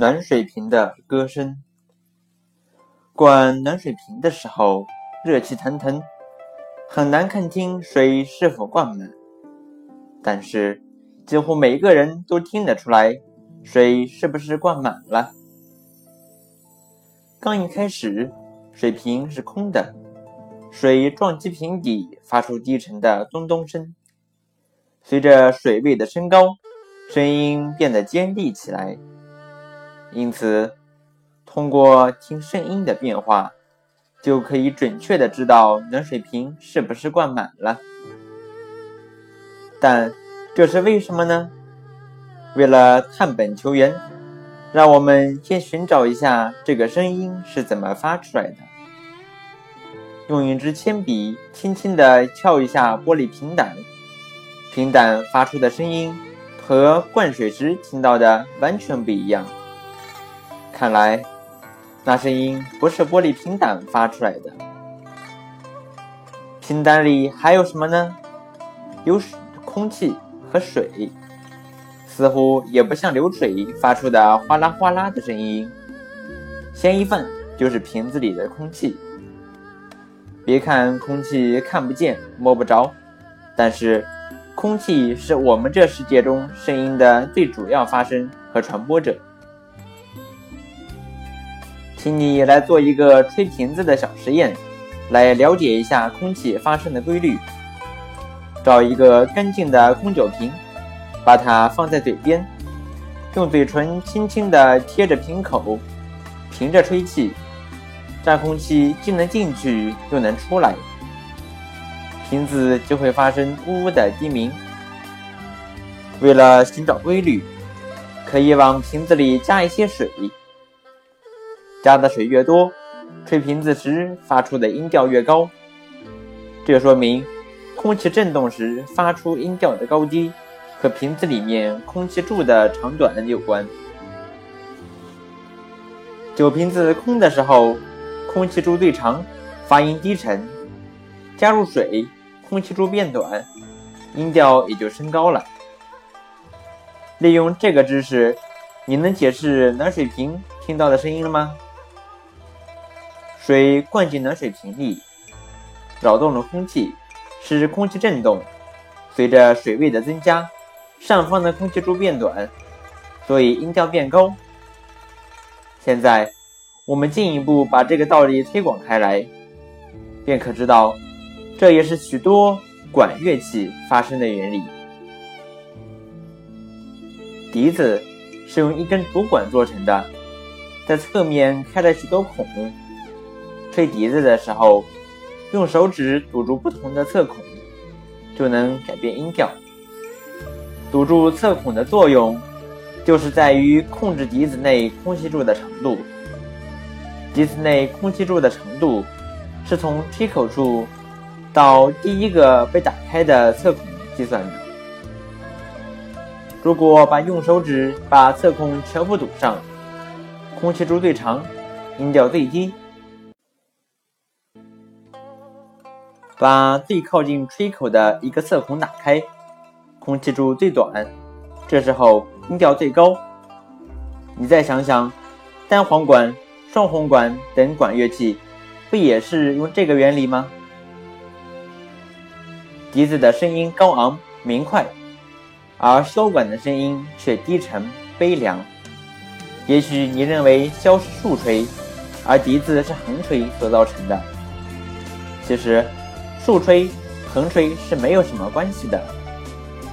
暖水瓶的歌声。灌暖水瓶的时候，热气腾腾，很难看清水是否灌满。但是，几乎每个人都听得出来，水是不是灌满了。刚一开始，水瓶是空的，水撞击瓶底，发出低沉的咚咚声。随着水位的升高，声音变得尖利起来。因此，通过听声音的变化，就可以准确的知道暖水瓶是不是灌满了。但这是为什么呢？为了探本求源，让我们先寻找一下这个声音是怎么发出来的。用一支铅笔轻轻地敲一下玻璃瓶胆，瓶胆发出的声音和灌水时听到的完全不一样。看来，那声音不是玻璃瓶胆发出来的。瓶胆里还有什么呢？有空气和水，似乎也不像流水发出的哗啦哗啦的声音。嫌疑犯就是瓶子里的空气。别看空气看不见、摸不着，但是空气是我们这世界中声音的最主要发生和传播者。请你来做一个吹瓶子的小实验，来了解一下空气发生的规律。找一个干净的空酒瓶，把它放在嘴边，用嘴唇轻轻地贴着瓶口，凭着吹气，这样空气既能进去又能出来，瓶子就会发生呜呜的低鸣。为了寻找规律，可以往瓶子里加一些水。加的水越多，吹瓶子时发出的音调越高。这说明空气振动时发出音调的高低和瓶子里面空气柱的长短有关。酒瓶子空的时候，空气柱最长，发音低沉；加入水，空气柱变短，音调也就升高了。利用这个知识，你能解释暖水瓶听到的声音了吗？水灌进暖水瓶里，扰动了空气，使空气振动。随着水位的增加，上方的空气柱变短，所以音调变高。现在，我们进一步把这个道理推广开来，便可知道，这也是许多管乐器发生的原理。笛子是用一根竹管做成的，在侧面开了许多孔。吹笛子的时候，用手指堵住不同的侧孔，就能改变音调。堵住侧孔的作用，就是在于控制笛子内空气柱的长度。笛子内空气柱的长度，是从吹口处到第一个被打开的侧孔计算的。如果把用手指把侧孔全部堵上，空气柱最长，音调最低。把最靠近吹口的一个侧孔打开，空气柱最短，这时候音调最高。你再想想，单簧管、双簧管等管乐器，不也是用这个原理吗？笛子的声音高昂明快，而箫管的声音却低沉悲凉。也许你认为箫是竖吹，而笛子是横吹所造成的，其实。竖吹、横吹是没有什么关系的，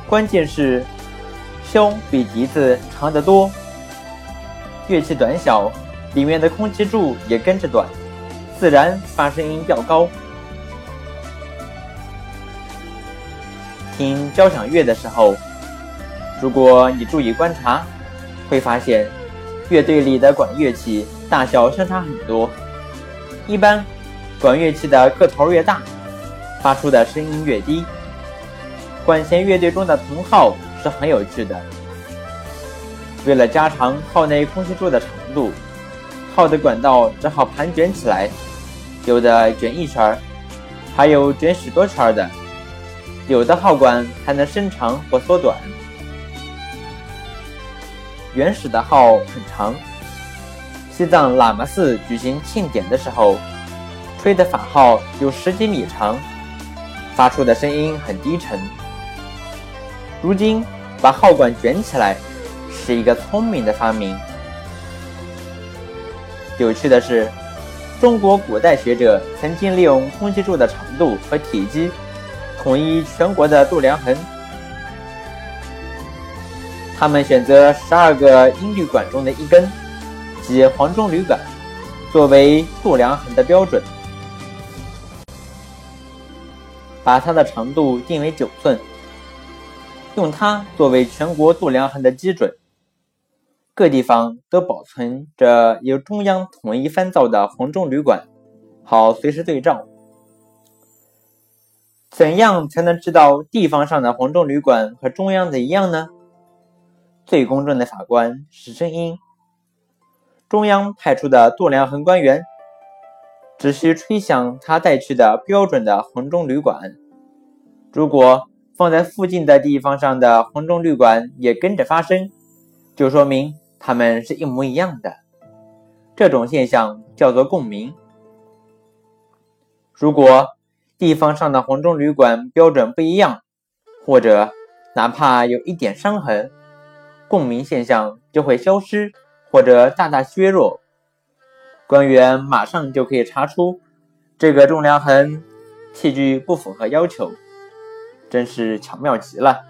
关键是箫比笛子长得多，乐器短小，里面的空气柱也跟着短，自然发声音较高。听交响乐的时候，如果你注意观察，会发现乐队里的管乐器大小相差很多，一般管乐器的个头越大。发出的声音越低，管弦乐队中的铜号是很有趣的。为了加长号内空气柱的长度，号的管道只好盘卷起来，有的卷一圈儿还有卷许多圈儿的。有的号管还能伸长或缩短。原始的号很长，西藏喇嘛寺举行庆典的时候，吹的法号有十几米长，发出的声音很低沉。如今把号管卷起来，是一个聪明的发明。有趣的是，中国古代学者曾经利用空气柱的长度和体积，统一全国的度量衡。他们选择十二个音律管中的一根，即黄钟铝管，作为度量衡的标准，把它的长度定为九寸，用它作为全国度量衡的基准。各地方都保存着由中央统一翻造的黄钟旅馆，好随时对照。怎样才能知道地方上的黄钟旅馆和中央的一样呢？最公正的法官是声音。中央派出的度量衡官员只需吹响他带去的标准的黄钟旅馆，如果放在附近的地方上的黄钟旅馆也跟着发声，就说明它们是一模一样的。这种现象叫做共鸣。如果地方上的黄钟旅馆标准不一样，或者哪怕有一点伤痕，共鸣现象就会消失或者大大削弱，官员马上就可以查出这个重量痕器具不符合要求，真是巧妙极了。